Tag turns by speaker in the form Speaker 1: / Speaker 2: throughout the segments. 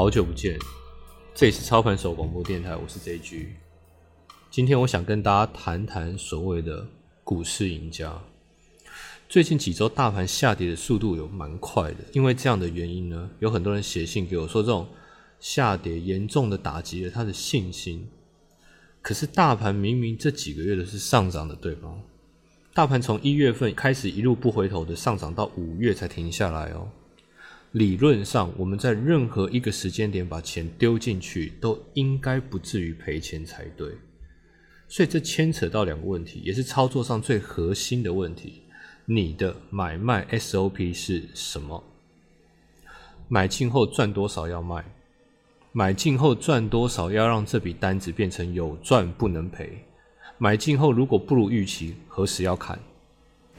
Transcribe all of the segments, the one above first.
Speaker 1: 好久不见，这里是操盘手广播电台，我是 JG。今天我想跟大家谈谈所谓的股市赢家。最近几周大盘下跌的速度有蛮快的，因为这样的原因呢，有很多人写信给我说，这种下跌严重的打击了他的信心。可是大盘明明这几个月都是上涨的，对吗？大盘从一月份开始一路不回头的上涨到五月才停下来哦。理论上，我们在任何一个时间点把钱丢进去，都应该不至于赔钱才对。所以这牵扯到两个问题，也是操作上最核心的问题：你的买卖 SOP 是什么？买进后赚多少要卖？买进后赚多少要让这笔单子变成有赚不能赔？买进后如果不如预期，何时要砍？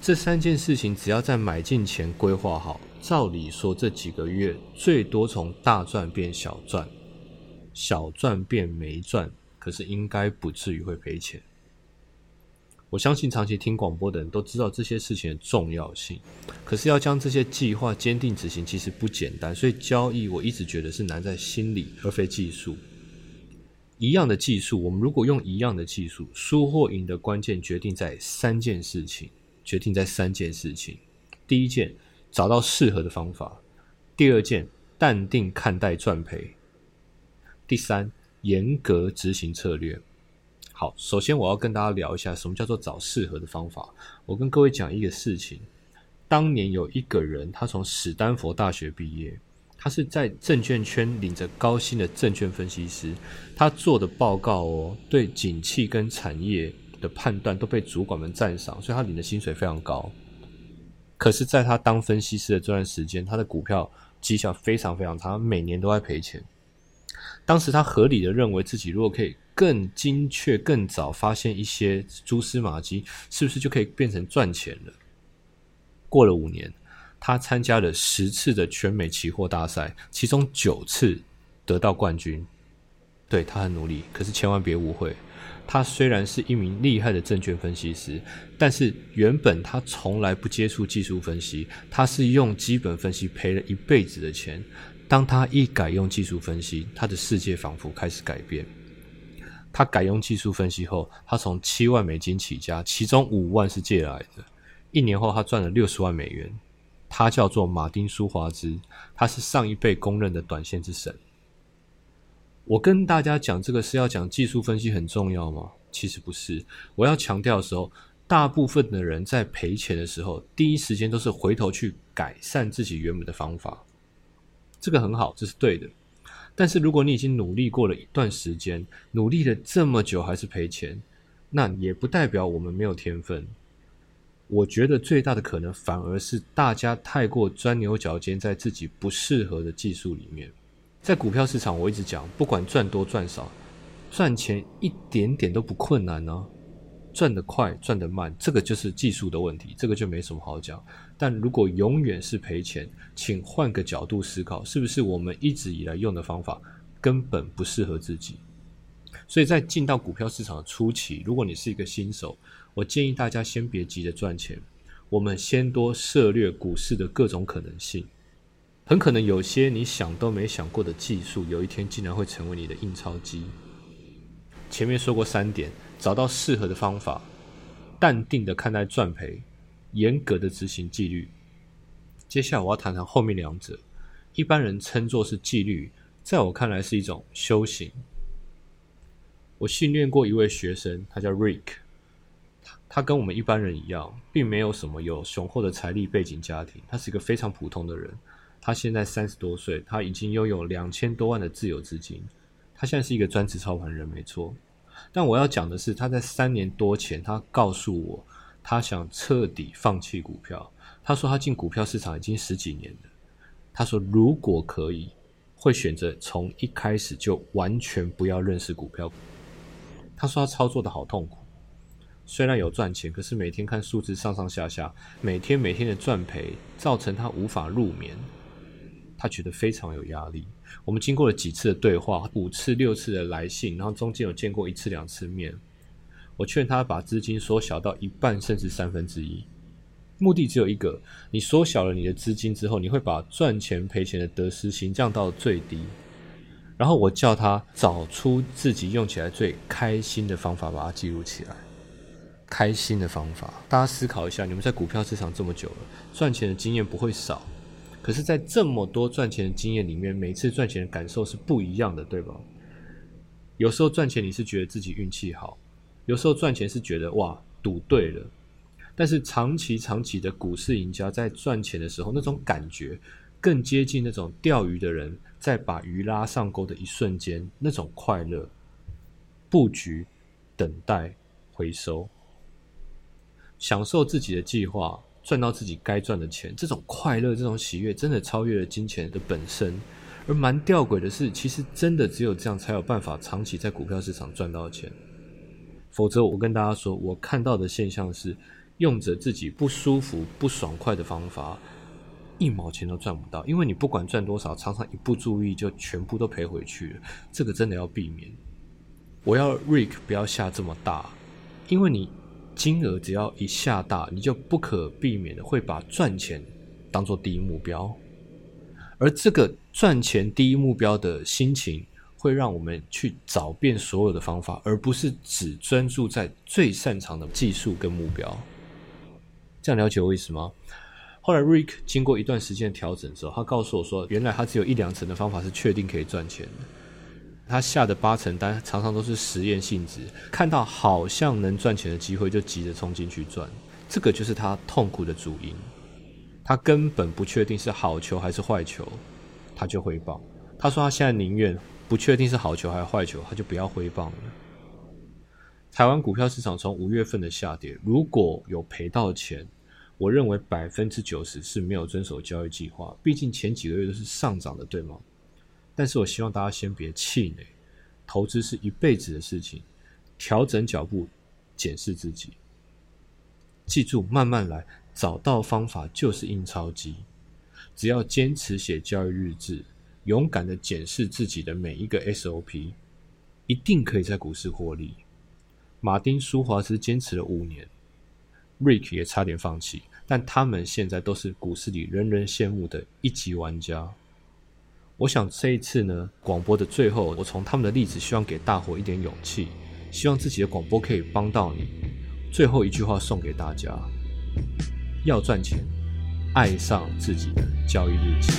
Speaker 1: 这三件事情只要在买进前规划好。照理说，这几个月最多从大赚变小赚，小赚变没赚，可是应该不至于会赔钱。我相信长期听广播的人都知道这些事情的重要性，可是要将这些计划坚定执行，其实不简单。所以交易我一直觉得是难在心理，而非技术。一样的技术，我们如果用一样的技术，输或赢的关键决定在三件事情，决定在三件事情。第一件。找到适合的方法。第二件，淡定看待赚赔。第三，严格执行策略。好，首先我要跟大家聊一下什么叫做找适合的方法。我跟各位讲一个事情：当年有一个人，他从史丹佛大学毕业，他是在证券圈领着高薪的证券分析师，他做的报告哦，对景气跟产业的判断都被主管们赞赏，所以他领的薪水非常高。可是，在他当分析师的这段时间，他的股票绩效非常非常差，每年都在赔钱。当时他合理的认为自己如果可以更精确、更早发现一些蛛丝马迹，是不是就可以变成赚钱了？过了五年，他参加了十次的全美期货大赛，其中九次得到冠军。对他很努力，可是千万别误会。他虽然是一名厉害的证券分析师，但是原本他从来不接触技术分析，他是用基本分析赔了一辈子的钱。当他一改用技术分析，他的世界仿佛开始改变。他改用技术分析后，他从七万美金起家，其中五万是借来的。一年后，他赚了六十万美元。他叫做马丁·舒华兹，他是上一辈公认的短线之神。我跟大家讲这个是要讲技术分析很重要吗？其实不是。我要强调的时候，大部分的人在赔钱的时候，第一时间都是回头去改善自己原本的方法。这个很好，这是对的。但是如果你已经努力过了一段时间，努力了这么久还是赔钱，那也不代表我们没有天分。我觉得最大的可能反而是大家太过钻牛角尖，在自己不适合的技术里面。在股票市场，我一直讲，不管赚多赚少，赚钱一点点都不困难呢。赚得快，赚得慢，这个就是技术的问题，这个就没什么好讲。但如果永远是赔钱，请换个角度思考，是不是我们一直以来用的方法根本不适合自己？所以在进到股票市场的初期，如果你是一个新手，我建议大家先别急着赚钱，我们先多涉略股市的各种可能性。很可能有些你想都没想过的技术，有一天竟然会成为你的印钞机。前面说过三点：找到适合的方法，淡定的看待赚赔，严格的执行纪律。接下来我要谈谈后面两者，一般人称作是纪律，在我看来是一种修行。我训练过一位学生，他叫 Rick，他跟我们一般人一样，并没有什么有雄厚的财力背景家庭，他是一个非常普通的人。他现在三十多岁，他已经拥有两千多万的自有资金。他现在是一个专职操盘人，没错。但我要讲的是，他在三年多前，他告诉我，他想彻底放弃股票。他说他进股票市场已经十几年了。他说如果可以，会选择从一开始就完全不要认识股票。他说他操作的好痛苦，虽然有赚钱，可是每天看数字上上下下，每天每天的赚赔，造成他无法入眠。他觉得非常有压力。我们经过了几次的对话，五次六次的来信，然后中间有见过一次两次面。我劝他把资金缩小到一半甚至三分之一，目的只有一个：你缩小了你的资金之后，你会把赚钱赔钱的得失心降到最低。然后我叫他找出自己用起来最开心的方法，把它记录起来。开心的方法，大家思考一下，你们在股票市场这么久了，赚钱的经验不会少。可是，在这么多赚钱的经验里面，每次赚钱的感受是不一样的，对吧？有时候赚钱你是觉得自己运气好，有时候赚钱是觉得哇赌对了。但是长期长期的股市赢家在赚钱的时候，那种感觉更接近那种钓鱼的人在把鱼拉上钩的一瞬间那种快乐。布局、等待、回收。享受自己的计划，赚到自己该赚的钱，这种快乐、这种喜悦，真的超越了金钱的本身。而蛮吊诡的是，其实真的只有这样才有办法长期在股票市场赚到钱。否则，我跟大家说，我看到的现象是，用着自己不舒服、不爽快的方法，一毛钱都赚不到。因为你不管赚多少，常常一不注意就全部都赔回去了。这个真的要避免。我要 Rick 不要下这么大，因为你。金额只要一下大，你就不可避免的会把赚钱当做第一目标，而这个赚钱第一目标的心情，会让我们去找遍所有的方法，而不是只专注在最擅长的技术跟目标。这样了解我意思吗？后来 Rick 经过一段时间调整之后，他告诉我说，原来他只有一两成的方法是确定可以赚钱的。他下的八成单常常都是实验性质，看到好像能赚钱的机会就急着冲进去赚，这个就是他痛苦的主因。他根本不确定是好球还是坏球，他就挥棒。他说他现在宁愿不确定是好球还是坏球，他就不要挥棒了。台湾股票市场从五月份的下跌，如果有赔到钱，我认为百分之九十是没有遵守交易计划，毕竟前几个月都是上涨的，对吗？但是我希望大家先别气馁，投资是一辈子的事情，调整脚步，检视自己，记住慢慢来，找到方法就是印钞机。只要坚持写交易日志，勇敢的检视自己的每一个 SOP，一定可以在股市获利。马丁·舒华斯坚持了五年，Rick 也差点放弃，但他们现在都是股市里人人羡慕的一级玩家。我想这一次呢，广播的最后，我从他们的例子，希望给大伙一点勇气，希望自己的广播可以帮到你。最后一句话送给大家：要赚钱，爱上自己的交易日记。